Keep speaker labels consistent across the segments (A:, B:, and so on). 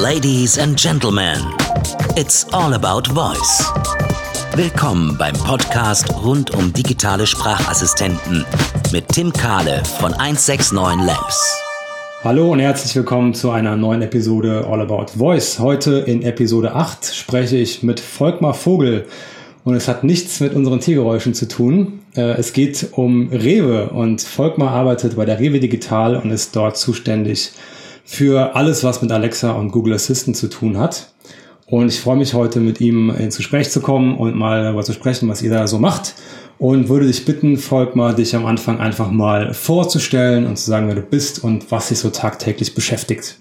A: Ladies and Gentlemen, it's all about voice. Willkommen beim Podcast rund um digitale Sprachassistenten mit Tim Kahle von 169 Labs.
B: Hallo und herzlich willkommen zu einer neuen Episode All About Voice. Heute in Episode 8 spreche ich mit Volkmar Vogel und es hat nichts mit unseren Tiergeräuschen zu tun. Äh, es geht um Rewe und Volkmar arbeitet bei der Rewe Digital und ist dort zuständig für alles, was mit Alexa und Google Assistant zu tun hat. Und ich freue mich heute mit ihm ins Gespräch zu kommen und mal darüber zu sprechen, was ihr da so macht. Und würde dich bitten, Volkmar, dich am Anfang einfach mal vorzustellen und zu sagen, wer du bist und was dich so tagtäglich beschäftigt.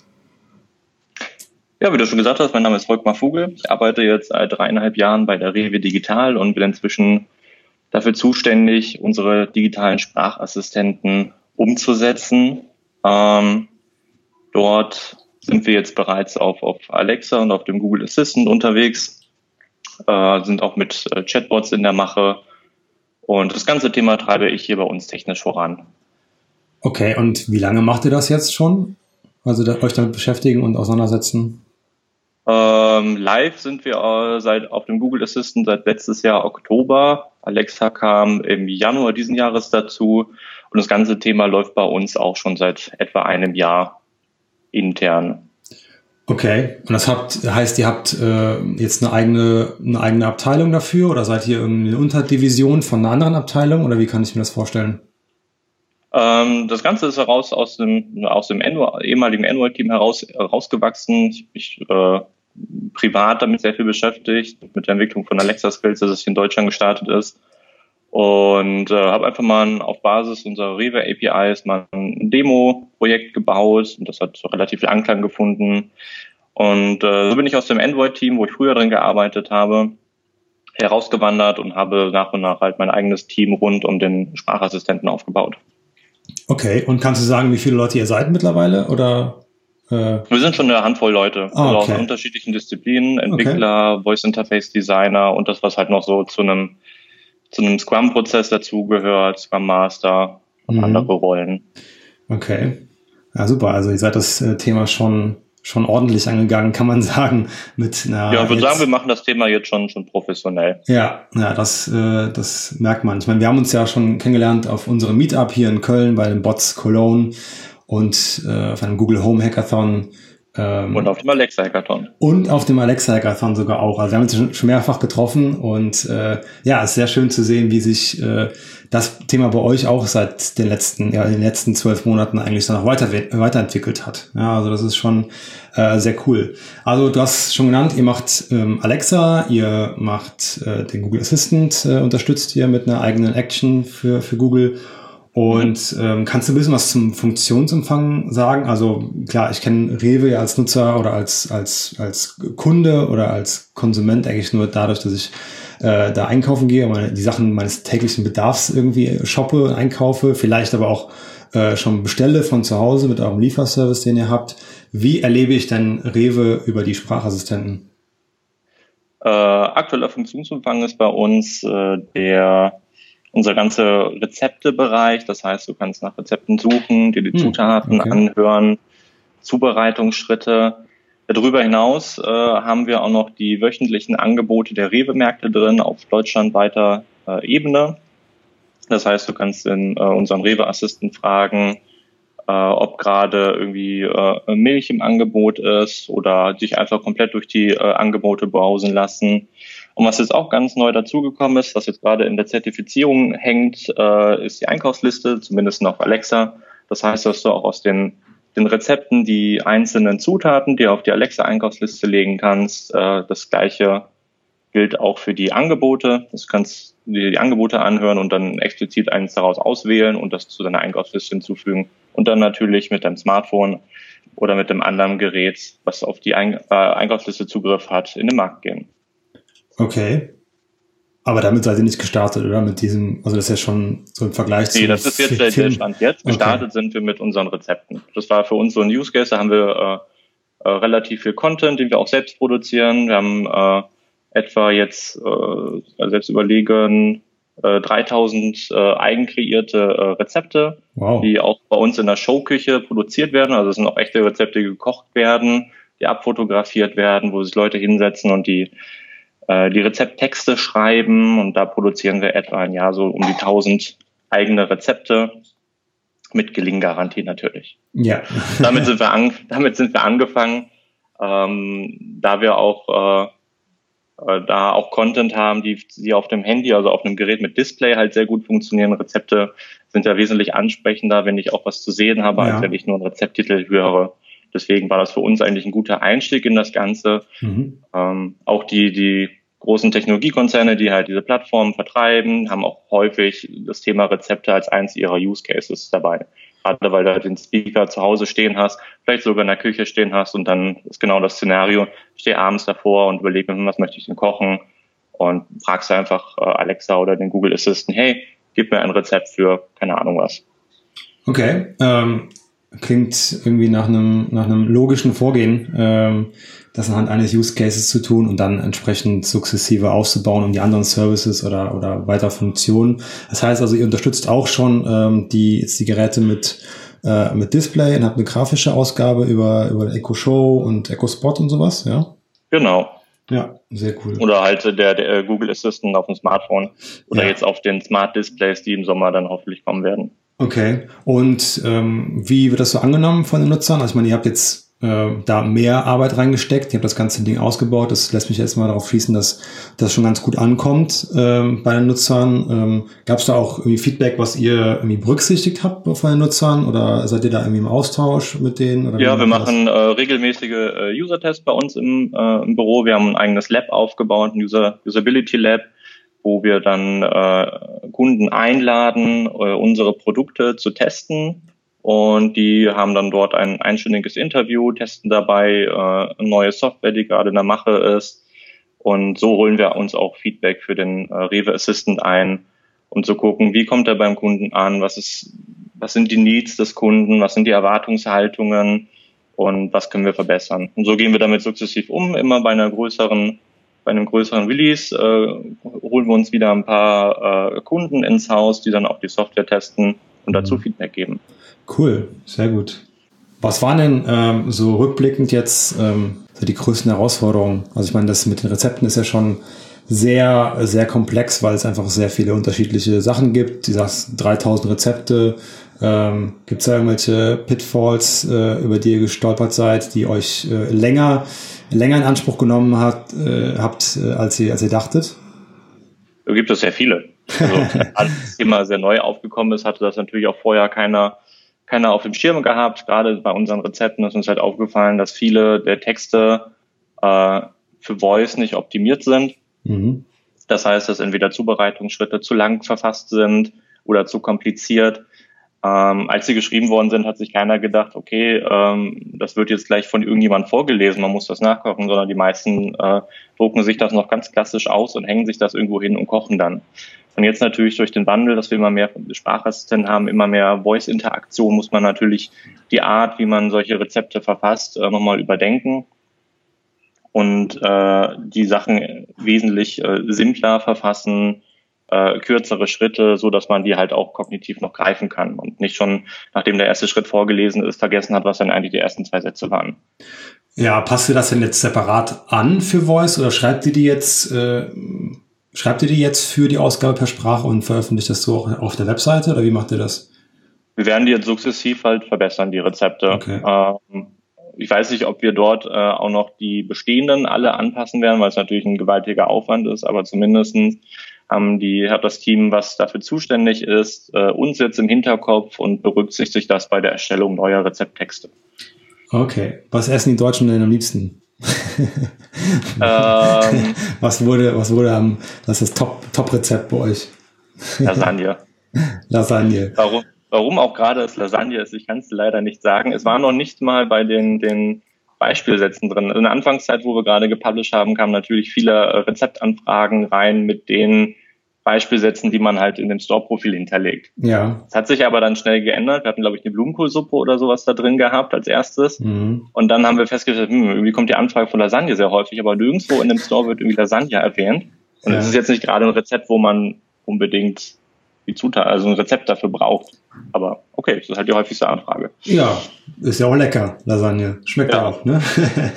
C: Ja, wie du schon gesagt hast, mein Name ist Volkmar Vogel. Ich arbeite jetzt seit dreieinhalb Jahren bei der Rewe Digital und bin inzwischen dafür zuständig, unsere digitalen Sprachassistenten umzusetzen. Ähm, Dort sind wir jetzt bereits auf, auf Alexa und auf dem Google Assistant unterwegs, äh, sind auch mit äh, Chatbots in der Mache. Und das ganze Thema treibe ich hier bei uns technisch voran.
B: Okay, und wie lange macht ihr das jetzt schon? Also da, euch damit beschäftigen und auseinandersetzen?
C: Ähm, live sind wir äh, seit auf dem Google Assistant seit letztes Jahr Oktober. Alexa kam im Januar diesen Jahres dazu und das ganze Thema läuft bei uns auch schon seit etwa einem Jahr intern.
B: Okay, und das habt, heißt, ihr habt äh, jetzt eine eigene, eine eigene Abteilung dafür oder seid ihr irgendeine Unterdivision von einer anderen Abteilung oder wie kann ich mir das vorstellen?
C: Ähm, das Ganze ist heraus aus dem, aus dem Android, ehemaligen Android-Team heraus, herausgewachsen. Ich mich äh, privat damit sehr viel beschäftigt, mit der Entwicklung von Alexa Skills, dass es in Deutschland gestartet ist und äh, habe einfach mal auf Basis unserer Rewe APIs mal ein Demo-Projekt gebaut und das hat relativ viel Anklang gefunden. Und äh, so bin ich aus dem Android-Team, wo ich früher drin gearbeitet habe, herausgewandert und habe nach und nach halt mein eigenes Team rund um den Sprachassistenten aufgebaut.
B: Okay, und kannst du sagen, wie viele Leute ihr seid mittlerweile oder?
C: Äh Wir sind schon eine Handvoll Leute, okay. also aus unterschiedlichen Disziplinen, Entwickler, okay. Voice Interface Designer und das, was halt noch so zu einem zu einem Scrum-Prozess dazugehört, Scrum Master und mhm. andere Rollen.
B: Okay. Ja, super. Also ihr seid das äh, Thema schon schon ordentlich angegangen, kann man sagen, mit
C: einer. Ja, ich würde sagen, wir machen das Thema jetzt schon schon professionell.
B: Ja, ja, das äh, das merkt man. Ich meine, wir haben uns ja schon kennengelernt auf unserem Meetup hier in Köln bei den Bots Cologne und äh, auf einem Google Home Hackathon
C: ähm, und auf dem Alexa Hackathon.
B: Und auf dem Alexa Hackathon sogar auch. Also wir haben uns schon mehrfach getroffen und äh, ja, es ist sehr schön zu sehen, wie sich äh, das Thema bei euch auch seit den letzten, ja, den letzten zwölf Monaten eigentlich dann noch weiter, weiterentwickelt hat. Ja, also das ist schon äh, sehr cool. Also du hast schon genannt, ihr macht ähm, Alexa, ihr macht äh, den Google Assistant, äh, unterstützt ihr mit einer eigenen Action für, für Google und ähm, kannst du ein bisschen was zum Funktionsumfang sagen? Also klar, ich kenne Rewe ja als Nutzer oder als, als, als Kunde oder als Konsument eigentlich nur dadurch, dass ich äh, da einkaufen gehe, meine, die Sachen meines täglichen Bedarfs irgendwie shoppe, einkaufe, vielleicht aber auch äh, schon bestelle von zu Hause mit eurem Lieferservice, den ihr habt. Wie erlebe ich denn Rewe über die Sprachassistenten?
C: Äh, aktueller Funktionsumfang ist bei uns äh, der unser ganzer Rezeptebereich. Das heißt, du kannst nach Rezepten suchen, dir die hm, Zutaten okay. anhören, Zubereitungsschritte. Darüber hinaus äh, haben wir auch noch die wöchentlichen Angebote der Rewe-Märkte drin auf deutschlandweiter äh, Ebene. Das heißt, du kannst in äh, unseren Rewe-Assisten fragen, äh, ob gerade irgendwie äh, Milch im Angebot ist oder sich einfach komplett durch die äh, Angebote browsen lassen. Und was jetzt auch ganz neu dazugekommen ist, was jetzt gerade in der Zertifizierung hängt, äh, ist die Einkaufsliste, zumindest noch Alexa. Das heißt, dass du auch aus den, den Rezepten die einzelnen Zutaten, die auf die Alexa-Einkaufsliste legen kannst, äh, das gleiche gilt auch für die Angebote. Das kannst du dir die Angebote anhören und dann explizit eines daraus auswählen und das zu deiner Einkaufsliste hinzufügen. Und dann natürlich mit deinem Smartphone oder mit dem anderen Gerät, was auf die äh, Einkaufsliste Zugriff hat, in den Markt gehen.
B: Okay. Aber damit seid ihr nicht gestartet, oder? Mit diesem, also das ist ja schon so im Vergleich
C: zu. Nee, das ist jetzt der, der Stand jetzt. Gestartet okay. sind wir mit unseren Rezepten. Das war für uns so ein Use Case, da haben wir äh, äh, relativ viel Content, den wir auch selbst produzieren. Wir haben äh, etwa jetzt, äh, selbst überlegen, äh, 3000 äh, eigenkreierte äh, Rezepte, wow. die auch bei uns in der Showküche produziert werden. Also es sind auch echte Rezepte, die gekocht werden die abfotografiert werden, wo sich Leute hinsetzen und die, äh, die Rezepttexte schreiben. Und da produzieren wir etwa ein Jahr so um die 1000 eigene Rezepte mit Gelinggarantie natürlich.
B: Ja.
C: damit, sind wir an, damit sind wir angefangen, ähm, da wir auch äh, äh, da auch Content haben, die, die auf dem Handy, also auf einem Gerät mit Display halt sehr gut funktionieren. Rezepte sind ja wesentlich ansprechender, wenn ich auch was zu sehen habe, ja. als wenn ich nur einen Rezepttitel höre. Deswegen war das für uns eigentlich ein guter Einstieg in das Ganze. Mhm. Ähm, auch die, die großen Technologiekonzerne, die halt diese Plattformen vertreiben, haben auch häufig das Thema Rezepte als eins ihrer Use Cases dabei. Gerade weil du halt den Speaker zu Hause stehen hast, vielleicht sogar in der Küche stehen hast und dann ist genau das Szenario, ich stehe abends davor und überlege mir, was möchte ich denn kochen und fragst einfach äh, Alexa oder den Google Assistant, hey, gib mir ein Rezept für keine Ahnung was.
B: Okay, ähm, klingt irgendwie nach einem, nach einem logischen Vorgehen, ähm, das anhand eines Use Cases zu tun und dann entsprechend sukzessive aufzubauen, um die anderen Services oder, oder weiter Funktionen. Das heißt also, ihr unterstützt auch schon ähm, die, jetzt die Geräte mit, äh, mit Display und habt eine grafische Ausgabe über, über Echo Show und Echo Spot und sowas, ja?
C: Genau.
B: Ja, sehr cool.
C: Oder halt der, der Google Assistant auf dem Smartphone oder ja. jetzt auf den Smart Displays, die im Sommer dann hoffentlich kommen werden.
B: Okay. Und ähm, wie wird das so angenommen von den Nutzern? Also ich meine, ihr habt jetzt äh, da mehr Arbeit reingesteckt, ihr habt das ganze Ding ausgebaut. Das lässt mich erstmal darauf schließen, dass das schon ganz gut ankommt ähm, bei den Nutzern. Ähm, Gab es da auch irgendwie Feedback, was ihr irgendwie berücksichtigt habt von den Nutzern oder seid ihr da irgendwie im Austausch mit denen? Oder
C: ja, wir machen äh, regelmäßige äh, User-Tests bei uns im, äh, im Büro. Wir haben ein eigenes Lab aufgebaut, ein User Usability Lab wo wir dann äh, Kunden einladen, äh, unsere Produkte zu testen. Und die haben dann dort ein einstündiges Interview, testen dabei äh, neue Software, die gerade in der Mache ist. Und so holen wir uns auch Feedback für den äh, Rewe Assistant ein, um zu gucken, wie kommt er beim Kunden an, was ist, was sind die Needs des Kunden, was sind die Erwartungshaltungen und was können wir verbessern. Und so gehen wir damit sukzessiv um, immer bei einer größeren bei einem größeren Release äh, holen wir uns wieder ein paar äh, Kunden ins Haus, die dann auch die Software testen und dazu mhm. Feedback geben.
B: Cool, sehr gut. Was waren denn ähm, so rückblickend jetzt ähm, so die größten Herausforderungen? Also ich meine, das mit den Rezepten ist ja schon sehr, sehr komplex, weil es einfach sehr viele unterschiedliche Sachen gibt. Du sagst 3000 Rezepte. Ähm, gibt es da irgendwelche Pitfalls, äh, über die ihr gestolpert seid, die euch äh, länger länger in Anspruch genommen hat, äh, habt, äh, als, ihr, als ihr dachtet?
C: Da gibt es sehr viele. Also, als das Thema sehr neu aufgekommen ist, hatte das natürlich auch vorher keiner, keiner auf dem Schirm gehabt. Gerade bei unseren Rezepten ist uns halt aufgefallen, dass viele der Texte äh, für Voice nicht optimiert sind. Mhm. Das heißt, dass entweder Zubereitungsschritte zu lang verfasst sind oder zu kompliziert. Ähm, als sie geschrieben worden sind, hat sich keiner gedacht, okay, ähm, das wird jetzt gleich von irgendjemand vorgelesen, man muss das nachkochen, sondern die meisten äh, drucken sich das noch ganz klassisch aus und hängen sich das irgendwo hin und kochen dann. Und jetzt natürlich durch den Wandel, dass wir immer mehr Sprachassistenten haben, immer mehr Voice-Interaktion, muss man natürlich die Art, wie man solche Rezepte verfasst, äh, nochmal überdenken und äh, die Sachen wesentlich äh, simpler verfassen, äh, kürzere Schritte, so dass man die halt auch kognitiv noch greifen kann und nicht schon, nachdem der erste Schritt vorgelesen ist, vergessen hat, was dann eigentlich die ersten zwei Sätze waren.
B: Ja, passt ihr das denn jetzt separat an für Voice oder schreibt ihr die jetzt, äh, schreibt ihr die jetzt für die Ausgabe per Sprache und veröffentlicht das so auch auf der Webseite oder wie macht ihr das?
C: Wir werden die jetzt sukzessiv halt verbessern, die Rezepte. Okay. Ähm, ich weiß nicht, ob wir dort äh, auch noch die bestehenden alle anpassen werden, weil es natürlich ein gewaltiger Aufwand ist, aber zumindestens haben die, hat das Team, was dafür zuständig ist, äh, uns jetzt im Hinterkopf und berücksichtigt das bei der Erstellung neuer Rezepttexte.
B: Okay. Was essen die Deutschen denn am liebsten? ähm, was wurde, was wurde am, das ist das Top, Top-Rezept bei euch?
C: Lasagne.
B: Lasagne.
C: Warum, warum auch gerade es Lasagne ist, ich kann es leider nicht sagen. Es war noch nicht mal bei den, den Beispielsätzen drin. In der Anfangszeit, wo wir gerade gepublished haben, kamen natürlich viele äh, Rezeptanfragen rein mit den Beispielsätzen, die man halt in dem Store-Profil hinterlegt.
B: Ja.
C: Das hat sich aber dann schnell geändert. Wir hatten, glaube ich, eine Blumenkohlsuppe oder sowas da drin gehabt als erstes. Mhm. Und dann haben wir festgestellt, hm, irgendwie kommt die Anfrage von Lasagne sehr häufig, aber nirgendwo in dem Store wird irgendwie Lasagne erwähnt. Und es ja. ist jetzt nicht gerade ein Rezept, wo man unbedingt die Zutat, also ein Rezept dafür braucht. Aber okay, das ist halt die häufigste Anfrage.
B: Ja, ist ja auch lecker, Lasagne. Schmeckt ja. auch, ne?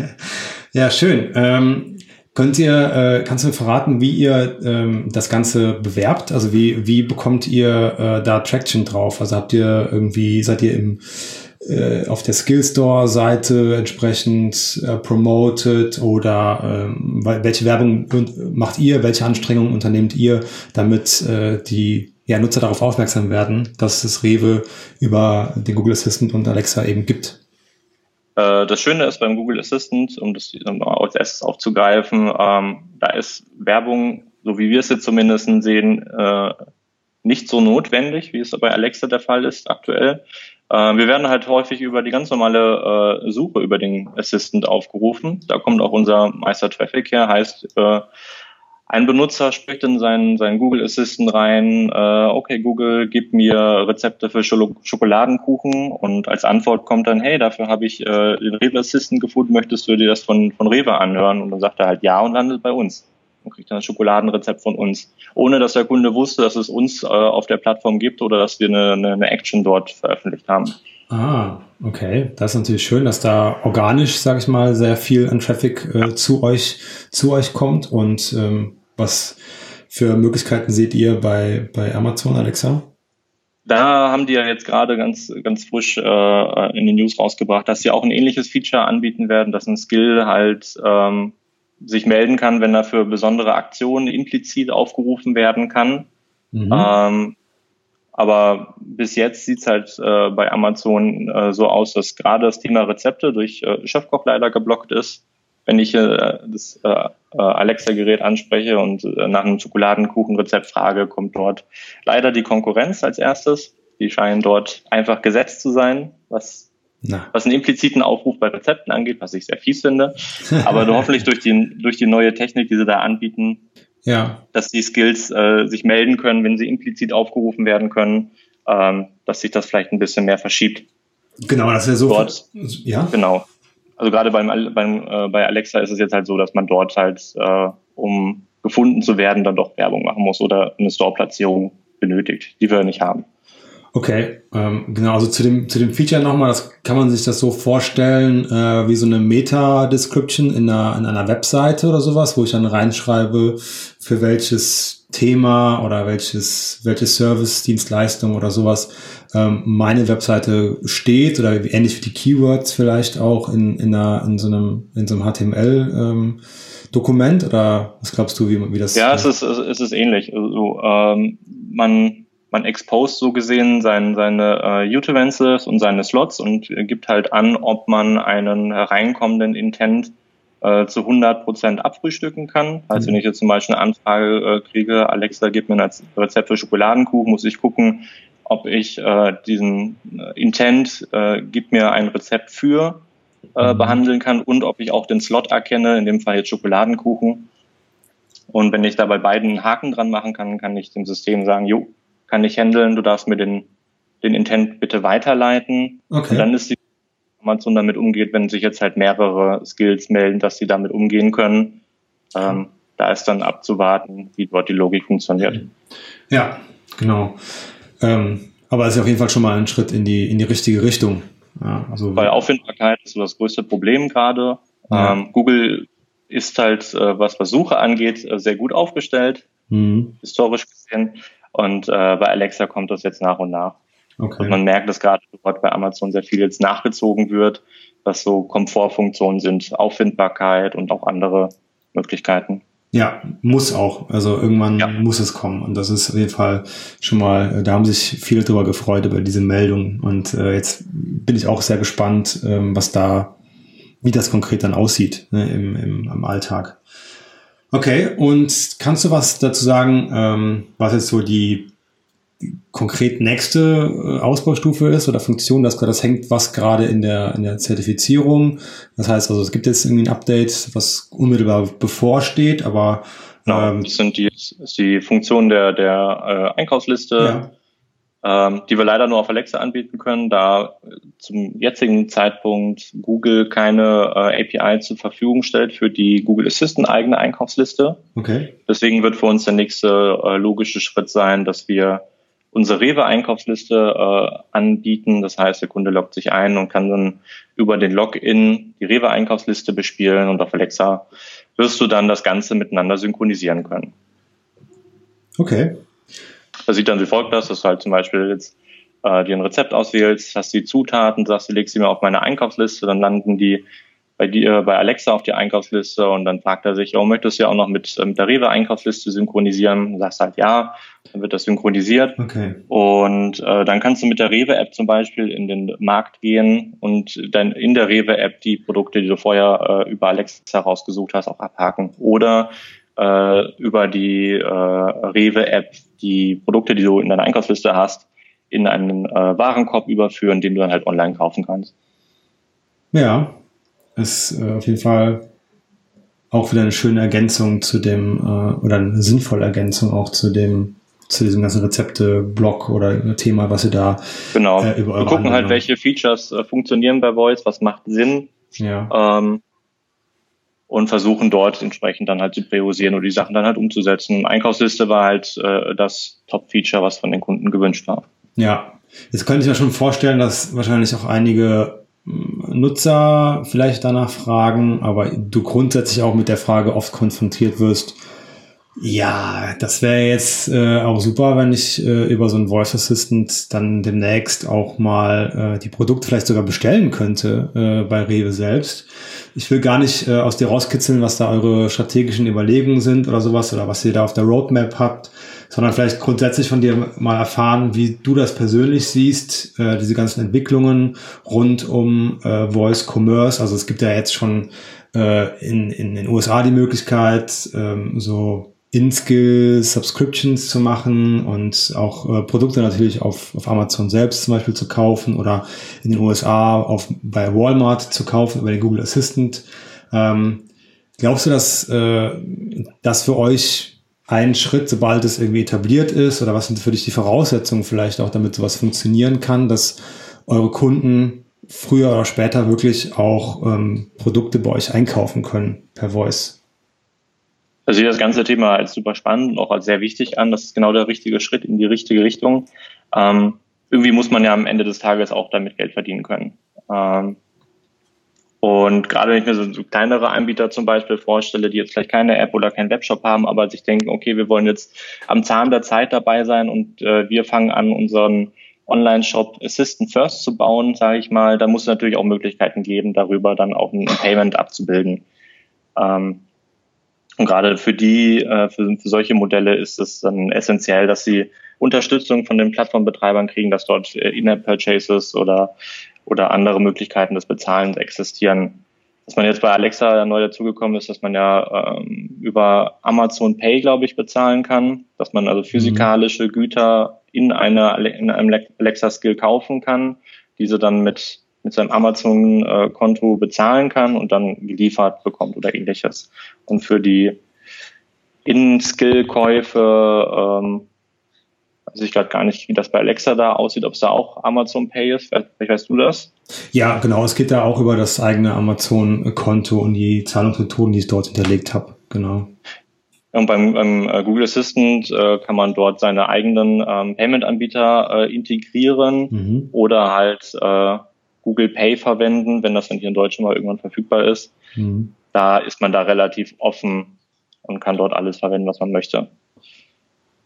B: ja, schön. Ähm, könnt ihr, äh, kannst du mir verraten, wie ihr ähm, das Ganze bewerbt? Also wie, wie bekommt ihr äh, da Traction drauf? Also habt ihr irgendwie, seid ihr im äh, auf der Skillstore-Seite entsprechend äh, promoted oder ähm, welche Werbung macht ihr, welche Anstrengungen unternehmt ihr, damit äh, die ja, Nutzer darauf aufmerksam werden, dass es Rewe über den Google Assistant und Alexa eben gibt?
C: Äh, das Schöne ist beim Google Assistant, um das als erstes aufzugreifen, ähm, da ist Werbung, so wie wir es jetzt zumindest sehen, äh, nicht so notwendig, wie es bei Alexa der Fall ist aktuell. Äh, wir werden halt häufig über die ganz normale äh, Suche über den Assistant aufgerufen. Da kommt auch unser Meister Traffic her, heißt, äh, ein Benutzer spricht in seinen, seinen Google Assistant rein, äh, okay Google, gib mir Rezepte für Schokoladenkuchen und als Antwort kommt dann, hey, dafür habe ich äh, den Rewe Assistant gefunden, möchtest du dir das von, von Rewe anhören? Und dann sagt er halt ja und landet bei uns und kriegt dann ein Schokoladenrezept von uns, ohne dass der Kunde wusste, dass es uns äh, auf der Plattform gibt oder dass wir eine, eine, eine Action dort veröffentlicht haben.
B: Ah, okay. Das ist natürlich schön, dass da organisch, sage ich mal, sehr viel an Traffic äh, zu euch zu euch kommt und ähm, was für Möglichkeiten seht ihr bei, bei Amazon, Alexa?
C: Da haben die ja jetzt gerade ganz, ganz frisch äh, in den News rausgebracht, dass sie auch ein ähnliches Feature anbieten werden, dass ein Skill halt ähm, sich melden kann, wenn er für besondere Aktionen implizit aufgerufen werden kann. Mhm. Ähm, aber bis jetzt sieht's halt äh, bei Amazon äh, so aus, dass gerade das Thema Rezepte durch äh, Chefkoch leider geblockt ist wenn ich äh, das äh, äh, Alexa-Gerät anspreche und äh, nach einem Schokoladenkuchenrezept frage, kommt dort leider die Konkurrenz als erstes. Die scheinen dort einfach gesetzt zu sein, was, Na. was einen impliziten Aufruf bei Rezepten angeht, was ich sehr fies finde. Aber hoffentlich durch die, durch die neue Technik, die sie da anbieten, ja. dass die Skills äh, sich melden können, wenn sie implizit aufgerufen werden können, ähm, dass sich das vielleicht ein bisschen mehr verschiebt.
B: Genau, das ja so.
C: Dort, ja. Genau also gerade beim, beim äh, bei Alexa ist es jetzt halt so, dass man dort halt, äh, um gefunden zu werden, dann doch Werbung machen muss oder eine Store-Platzierung benötigt, die wir nicht haben.
B: Okay, ähm, genau, also zu dem, zu dem Feature nochmal, das kann man sich das so vorstellen, äh, wie so eine Meta-Description in einer, in einer Webseite oder sowas, wo ich dann reinschreibe, für welches Thema oder welches, welche Service, Dienstleistung oder sowas ähm, meine Webseite steht oder ähnlich wie die Keywords vielleicht auch in, in, einer, in so einem, in so einem HTML ähm, Dokument oder was glaubst du, wie, wie das
C: Ja, es ist, es ist ähnlich. Also, ähm, man, man expost so gesehen sein, seine äh, Utensils und seine Slots und gibt halt an, ob man einen hereinkommenden Intent äh, zu 100 Prozent abfrühstücken kann. Also wenn ich jetzt zum Beispiel eine Anfrage äh, kriege, Alexa, gib mir ein Rezept für Schokoladenkuchen, muss ich gucken, ob ich äh, diesen äh, Intent, äh, gib mir ein Rezept für, äh, mhm. behandeln kann und ob ich auch den Slot erkenne, in dem Fall jetzt Schokoladenkuchen. Und wenn ich da bei beiden einen Haken dran machen kann, kann ich dem System sagen, jo, kann ich handeln, du darfst mir den, den Intent bitte weiterleiten. Okay. Und dann ist die Amazon damit umgeht, wenn sich jetzt halt mehrere Skills melden, dass sie damit umgehen können. Ähm, da ist dann abzuwarten, wie dort die Logik funktioniert.
B: Ja, genau. Ähm, aber es ist auf jeden Fall schon mal ein Schritt in die, in die richtige Richtung.
C: Ja, also Bei Auffindbarkeit ist so das größte Problem gerade. Ja. Ähm, Google ist halt, äh, was, was Suche angeht, äh, sehr gut aufgestellt, mhm. historisch gesehen. Und äh, bei Alexa kommt das jetzt nach und nach. Okay. Und man merkt, dass gerade dort bei Amazon sehr viel jetzt nachgezogen wird, was so Komfortfunktionen sind, Auffindbarkeit und auch andere Möglichkeiten.
B: Ja, muss auch. Also irgendwann ja. muss es kommen. Und das ist auf jeden Fall schon mal, äh, da haben sich viele drüber gefreut über diese Meldung. Und äh, jetzt bin ich auch sehr gespannt, ähm, was da, wie das konkret dann aussieht ne, im, im, im Alltag. Okay, und kannst du was dazu sagen, ähm, was jetzt so die konkret nächste äh, Ausbaustufe ist oder Funktion, dass das hängt was gerade in der, in der Zertifizierung. Das heißt also, es gibt jetzt irgendwie ein Update, was unmittelbar bevorsteht, aber
C: Genau, ähm, das sind die, ist die Funktion der, der äh, Einkaufsliste, ja. ähm, die wir leider nur auf Alexa anbieten können, da zum jetzigen Zeitpunkt Google keine äh, API zur Verfügung stellt für die Google Assistant eigene Einkaufsliste. Okay. Deswegen wird für uns der nächste äh, logische Schritt sein, dass wir unsere Rewe-Einkaufsliste äh, anbieten. Das heißt, der Kunde loggt sich ein und kann dann über den Login die Rewe-Einkaufsliste bespielen und auf Alexa wirst du dann das Ganze miteinander synchronisieren können.
B: Okay.
C: Das sieht dann wie folgt aus, dass du halt zum Beispiel jetzt äh, dir ein Rezept auswählst, hast die Zutaten, sagst, du legst sie mir auf meine Einkaufsliste, dann landen die bei dir, bei Alexa auf die Einkaufsliste und dann fragt er sich, oh, möchtest du ja auch noch mit, äh, mit der Rewe-Einkaufsliste synchronisieren? Du sagst halt ja, dann wird das synchronisiert.
B: Okay.
C: Und äh, dann kannst du mit der Rewe-App zum Beispiel in den Markt gehen und dann in der Rewe-App die Produkte, die du vorher äh, über Alexa rausgesucht hast, auch abhaken. Oder äh, über die äh, Rewe-App die Produkte, die du in deiner Einkaufsliste hast, in einen äh, Warenkorb überführen, den du dann halt online kaufen kannst.
B: Ja, ist äh, auf jeden Fall auch wieder eine schöne Ergänzung zu dem, äh, oder eine sinnvolle Ergänzung auch zu dem, zu diesem ganzen Rezepte-Blog oder Thema, was ihr da
C: genau. Äh, über eure Wir gucken Anwendung. halt, welche Features äh, funktionieren bei Voice, was macht Sinn.
B: Ja.
C: Ähm, und versuchen dort entsprechend dann halt zu priorisieren oder die Sachen dann halt umzusetzen. Einkaufsliste war halt äh, das Top-Feature, was von den Kunden gewünscht war.
B: Ja, jetzt könnte ich mir schon vorstellen, dass wahrscheinlich auch einige Nutzer vielleicht danach fragen, aber du grundsätzlich auch mit der Frage oft konfrontiert wirst, ja, das wäre jetzt äh, auch super, wenn ich äh, über so einen Voice Assistant dann demnächst auch mal äh, die Produkte vielleicht sogar bestellen könnte äh, bei Rewe selbst. Ich will gar nicht äh, aus dir rauskitzeln, was da eure strategischen Überlegungen sind oder sowas oder was ihr da auf der Roadmap habt sondern vielleicht grundsätzlich von dir mal erfahren, wie du das persönlich siehst, äh, diese ganzen Entwicklungen rund um äh, Voice Commerce. Also es gibt ja jetzt schon äh, in, in den USA die Möglichkeit, ähm, so In-Skill Subscriptions zu machen und auch äh, Produkte natürlich auf, auf Amazon selbst zum Beispiel zu kaufen oder in den USA auf, bei Walmart zu kaufen über den Google Assistant. Ähm, glaubst du, dass äh, das für euch ein Schritt, sobald es irgendwie etabliert ist? Oder was sind für dich die Voraussetzungen vielleicht auch, damit sowas funktionieren kann, dass eure Kunden früher oder später wirklich auch ähm, Produkte bei euch einkaufen können per Voice?
C: Also ich sehe das ganze Thema als super spannend und auch als sehr wichtig an. Das ist genau der richtige Schritt in die richtige Richtung. Ähm, irgendwie muss man ja am Ende des Tages auch damit Geld verdienen können. Ähm, und gerade wenn ich mir so, so, kleinere Anbieter zum Beispiel vorstelle, die jetzt vielleicht keine App oder keinen Webshop haben, aber sich denken, okay, wir wollen jetzt am Zahn der Zeit dabei sein und äh, wir fangen an, unseren Online-Shop Assistant First zu bauen, sage ich mal, da muss es natürlich auch Möglichkeiten geben, darüber dann auch ein, Payment abzubilden. Ähm, und gerade für die, äh, für, für solche Modelle ist es dann essentiell, dass sie Unterstützung von den Plattformbetreibern kriegen, dass dort äh, In-App-Purchases oder oder andere Möglichkeiten des Bezahlens existieren. Dass man jetzt bei Alexa neu dazugekommen ist, dass man ja ähm, über Amazon Pay, glaube ich, bezahlen kann, dass man also physikalische Güter in, einer, in einem Alexa-Skill kaufen kann, diese dann mit, mit seinem Amazon-Konto bezahlen kann und dann geliefert bekommt oder ähnliches. Und für die In-Skill-Käufe ähm, weiß ich gerade gar nicht, wie das bei Alexa da aussieht, ob es da auch Amazon Pay ist. Vielleicht weißt du das?
B: Ja, genau. Es geht da auch über das eigene Amazon-Konto und die Zahlungsmethoden, die ich dort hinterlegt habe. Genau.
C: Und beim, beim äh, Google Assistant äh, kann man dort seine eigenen ähm, Payment-Anbieter äh, integrieren mhm. oder halt äh, Google Pay verwenden, wenn das dann hier in Deutschland mal irgendwann verfügbar ist. Mhm. Da ist man da relativ offen und kann dort alles verwenden, was man möchte.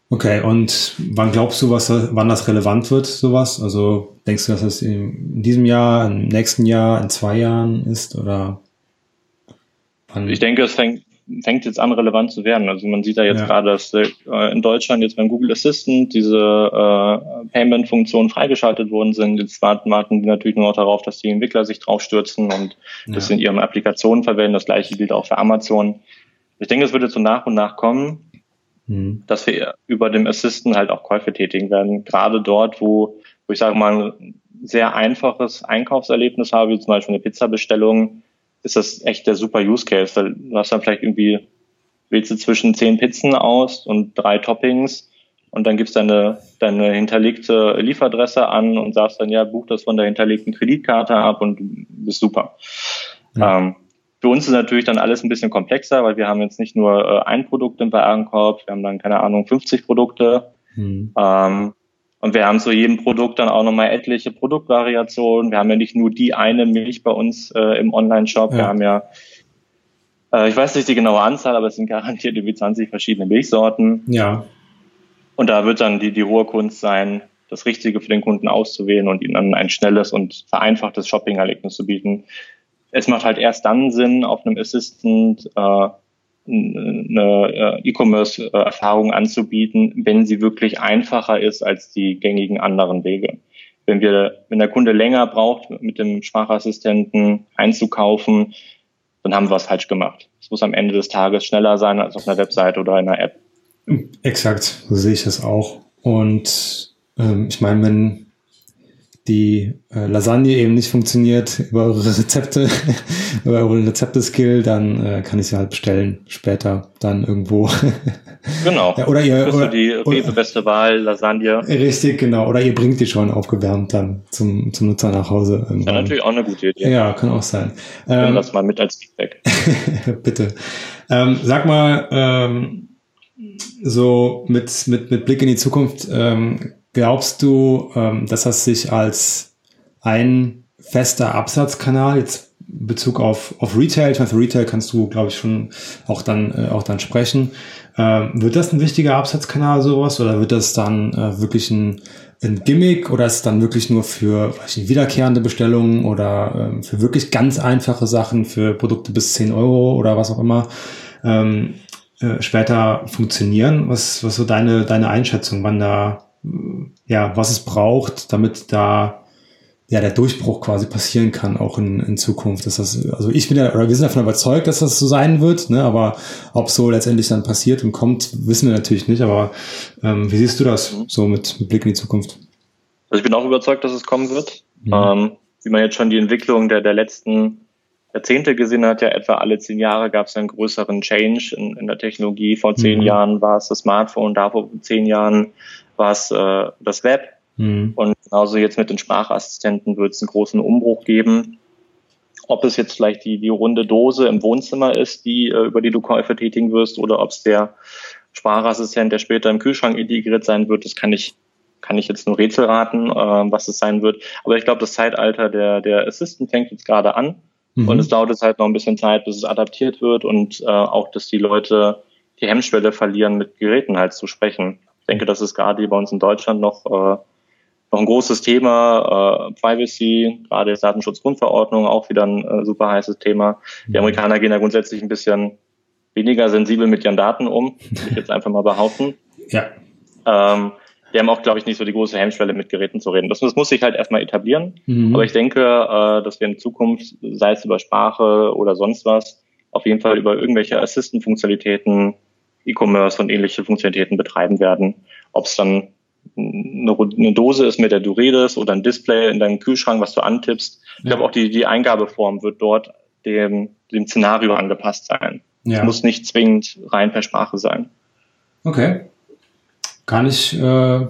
B: Okay, und wann glaubst du, was, wann das relevant wird, sowas? Also denkst du, dass das in diesem Jahr, im nächsten Jahr, in zwei Jahren ist oder?
C: Wann? Ich denke, es fängt, fängt jetzt an, relevant zu werden. Also man sieht da jetzt ja. gerade, dass äh, in Deutschland jetzt beim Google Assistant diese äh, Payment-Funktionen freigeschaltet worden sind. Jetzt warten, die natürlich nur noch darauf, dass die Entwickler sich draufstürzen und ja. das in ihren Applikationen verwenden. Das gleiche gilt auch für Amazon. Ich denke, es wird jetzt so nach und nach kommen mhm. dass wir über dem Assistant halt auch Käufe tätigen werden. Gerade dort, wo, wo ich sage mal, ein sehr einfaches Einkaufserlebnis habe, wie zum Beispiel eine Pizzabestellung, ist das echt der super Use Case. Du hast dann vielleicht irgendwie, wählst du zwischen zehn Pizzen aus und drei Toppings und dann gibst deine, deine hinterlegte Lieferadresse an und sagst dann, ja, buch das von der hinterlegten Kreditkarte ab und bist super. Ja. Ähm, für uns ist natürlich dann alles ein bisschen komplexer, weil wir haben jetzt nicht nur äh, ein Produkt im Warenkorb, wir haben dann, keine Ahnung, 50 Produkte. Mhm. Ähm, Und wir haben zu jedem Produkt dann auch nochmal etliche Produktvariationen. Wir haben ja nicht nur die eine Milch bei uns äh, im Online-Shop. Ja. Wir haben ja, äh, ich weiß nicht die genaue Anzahl, aber es sind garantiert über 20 verschiedene Milchsorten.
B: Ja.
C: Und da wird dann die, die hohe Kunst sein, das Richtige für den Kunden auszuwählen und ihm dann ein schnelles und vereinfachtes Shopping-Erlebnis zu bieten. Es macht halt erst dann Sinn, auf einem Assistant äh, eine äh, E-Commerce-Erfahrung anzubieten, wenn sie wirklich einfacher ist als die gängigen anderen Wege. Wenn wir, wenn der Kunde länger braucht, mit dem Sprachassistenten einzukaufen, dann haben wir was falsch gemacht. Es muss am Ende des Tages schneller sein als auf einer Webseite oder in einer App.
B: Exakt, so sehe ich das auch. Und ähm, ich meine, wenn die äh, Lasagne eben nicht funktioniert über eure Rezepte, über eure Rezepte-Skill, dann äh, kann ich sie halt bestellen später dann irgendwo.
C: genau.
B: ja, oder ihr
C: oder, die Rewe beste Wahl Lasagne.
B: Richtig, genau. Oder ihr bringt die schon aufgewärmt dann zum, zum Nutzer nach Hause.
C: Irgendwann. Ja, natürlich auch eine gute Idee.
B: Ja, kann auch sein.
C: Ähm, das mal mit als Feedback.
B: bitte. Ähm, sag mal, ähm, so mit, mit, mit Blick in die Zukunft, ähm, Glaubst du, ähm, dass das sich als ein fester Absatzkanal jetzt Bezug auf, auf Retail, ich meine, für Retail kannst du, glaube ich, schon auch dann, äh, auch dann sprechen. Ähm, wird das ein wichtiger Absatzkanal sowas oder wird das dann äh, wirklich ein, ein Gimmick oder ist es dann wirklich nur für nicht, wiederkehrende Bestellungen oder ähm, für wirklich ganz einfache Sachen, für Produkte bis 10 Euro oder was auch immer ähm, äh, später funktionieren? Was, was so deine, deine Einschätzung, wann da ja, was es braucht, damit da ja der Durchbruch quasi passieren kann, auch in, in Zukunft. Dass das, also ich bin ja, oder wir sind davon überzeugt, dass das so sein wird, ne? aber ob so letztendlich dann passiert und kommt, wissen wir natürlich nicht. Aber ähm, wie siehst du das so mit, mit Blick in die Zukunft?
C: Also ich bin auch überzeugt, dass es kommen wird. Mhm. Ähm, wie man jetzt schon die Entwicklung der, der letzten Jahrzehnte gesehen hat, ja etwa alle zehn Jahre gab es einen größeren Change in, in der Technologie. Vor zehn mhm. Jahren war es das Smartphone, da vor zehn Jahren war es äh, das Web. Mhm. Und genauso jetzt mit den Sprachassistenten wird es einen großen Umbruch geben. Ob es jetzt vielleicht die, die runde Dose im Wohnzimmer ist, die, äh, über die du Käufe tätigen wirst, oder ob es der Sprachassistent, der später im Kühlschrank integriert sein wird, das kann ich, kann ich jetzt nur Rätsel raten, äh, was es sein wird. Aber ich glaube, das Zeitalter der, der Assistant fängt jetzt gerade an. Mhm. Und es dauert jetzt halt noch ein bisschen Zeit, bis es adaptiert wird und äh, auch, dass die Leute die Hemmschwelle verlieren, mit Geräten halt zu sprechen. Ich denke, das ist gerade bei uns in Deutschland noch, äh, noch ein großes Thema. Äh, Privacy, gerade jetzt Datenschutzgrundverordnung, auch wieder ein äh, super heißes Thema. Die mhm. Amerikaner gehen ja grundsätzlich ein bisschen weniger sensibel mit ihren Daten um, würde ich jetzt einfach mal behaupten.
B: Ja.
C: Ähm, die haben auch, glaube ich, nicht so die große Hemmschwelle, mit Geräten zu reden. Das, das muss sich halt erstmal etablieren. Mhm. Aber ich denke, äh, dass wir in Zukunft, sei es über Sprache oder sonst was, auf jeden Fall über irgendwelche Assistant-Funktionalitäten E-Commerce und ähnliche Funktionalitäten betreiben werden. Ob es dann eine, eine, Dose ist, mit der du redest oder ein Display in deinem Kühlschrank, was du antippst. Ich ja. glaube auch die, die Eingabeform wird dort dem, dem Szenario angepasst sein. Ja. Es muss nicht zwingend rein per Sprache sein.
B: Okay. Kann ich äh,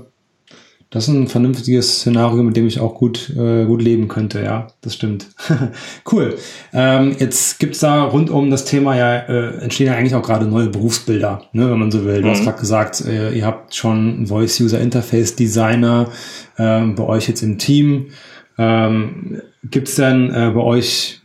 B: das ist ein vernünftiges Szenario, mit dem ich auch gut, äh, gut leben könnte, ja, das stimmt. cool. Ähm, jetzt gibt's da rund um das Thema ja, äh, entstehen ja eigentlich auch gerade neue Berufsbilder, ne, wenn man so will. Du mhm. hast gerade gesagt, äh, ihr habt schon Voice User Interface Designer äh, bei euch jetzt im Team. Ähm, gibt's denn äh, bei euch,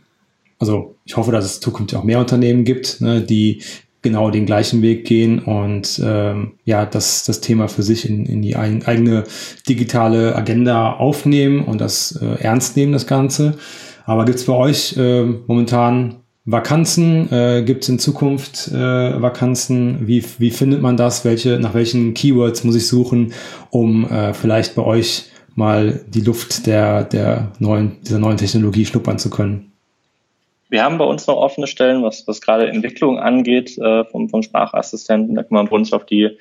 B: also ich hoffe, dass es zukünftig auch mehr Unternehmen gibt, ne, die genau den gleichen Weg gehen und ähm, ja, das, das Thema für sich in, in die ein, eigene digitale Agenda aufnehmen und das äh, ernst nehmen, das Ganze. Aber gibt es bei euch äh, momentan Vakanzen? Äh, gibt es in Zukunft äh, Vakanzen? Wie, wie findet man das? Welche, nach welchen Keywords muss ich suchen, um äh, vielleicht bei euch mal die Luft der, der neuen, dieser neuen Technologie schnuppern zu können?
C: Wir haben bei uns noch offene Stellen, was, was gerade Entwicklung angeht äh, vom, vom Sprachassistenten. Da kann man bei uns auf die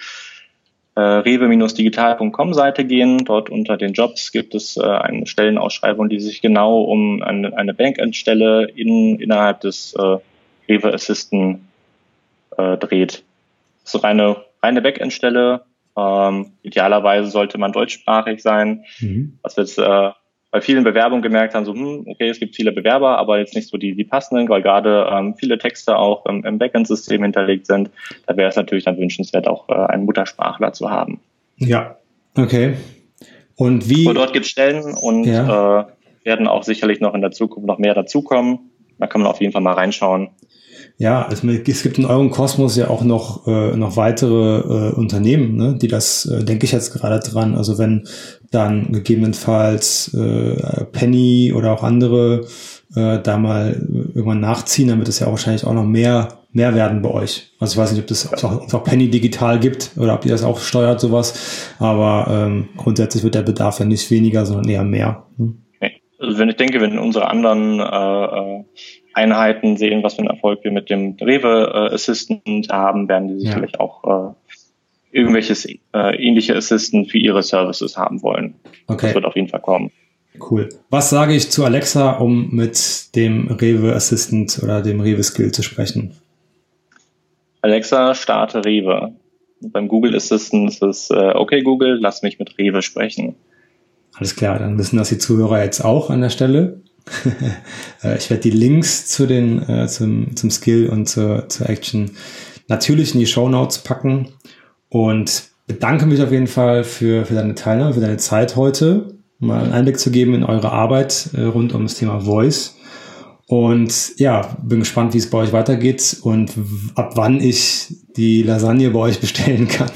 C: äh, rewe-digital.com Seite gehen. Dort unter den Jobs gibt es äh, eine Stellenausschreibung, die sich genau um eine, eine Backend-Stelle in, innerhalb des äh, Rewe Assistant äh, dreht. Das ist eine reine Backend-Stelle. Ähm, idealerweise sollte man deutschsprachig sein. Mhm. Was jetzt äh, bei vielen Bewerbungen gemerkt haben, so, hm, okay, es gibt viele Bewerber, aber jetzt nicht so die, die passenden, weil gerade ähm, viele Texte auch im, im Backend-System hinterlegt sind. Da wäre es natürlich dann wünschenswert, auch äh, einen Muttersprachler zu haben.
B: Ja, okay. Und wie?
C: Und dort gibt es Stellen und ja. äh, werden auch sicherlich noch in der Zukunft noch mehr dazukommen. Da kann man auf jeden Fall mal reinschauen.
B: Ja, es, es gibt in eurem Kosmos ja auch noch, äh, noch weitere äh, Unternehmen, ne, die das, äh, denke ich jetzt gerade dran. Also wenn dann gegebenenfalls äh, Penny oder auch andere äh, da mal irgendwann nachziehen, dann wird es ja auch wahrscheinlich auch noch mehr, mehr werden bei euch. Also ich weiß nicht, ob das ob auch, auch Penny digital gibt oder ob ihr das auch steuert, sowas. Aber ähm, grundsätzlich wird der Bedarf ja nicht weniger, sondern eher mehr. Hm?
C: Also wenn ich denke, wenn unsere anderen äh, äh Einheiten sehen, was für einen Erfolg wir mit dem Rewe äh, Assistant haben, werden die sicherlich ja. auch äh, irgendwelches äh, ähnliche Assistant für ihre Services haben wollen. Okay. Das wird auf jeden Fall kommen.
B: Cool. Was sage ich zu Alexa, um mit dem Rewe Assistant oder dem Rewe Skill zu sprechen?
C: Alexa, starte Rewe. beim Google Assistant ist es, äh, okay Google, lass mich mit Rewe sprechen.
B: Alles klar, dann wissen das die Zuhörer jetzt auch an der Stelle. Äh, ich werde die Links zu den, äh, zum, zum Skill und zur, zur Action natürlich in die Show Notes packen und bedanke mich auf jeden Fall für, für deine Teilnahme, für deine Zeit heute, mal einen Einblick zu geben in eure Arbeit äh, rund um das Thema Voice. Und ja, bin gespannt, wie es bei euch weitergeht und ab wann ich die Lasagne bei euch bestellen kann.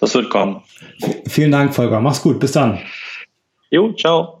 C: Das wird kommen.
B: Vielen Dank, Volker. Mach's gut. Bis dann.
C: Jo, ciao.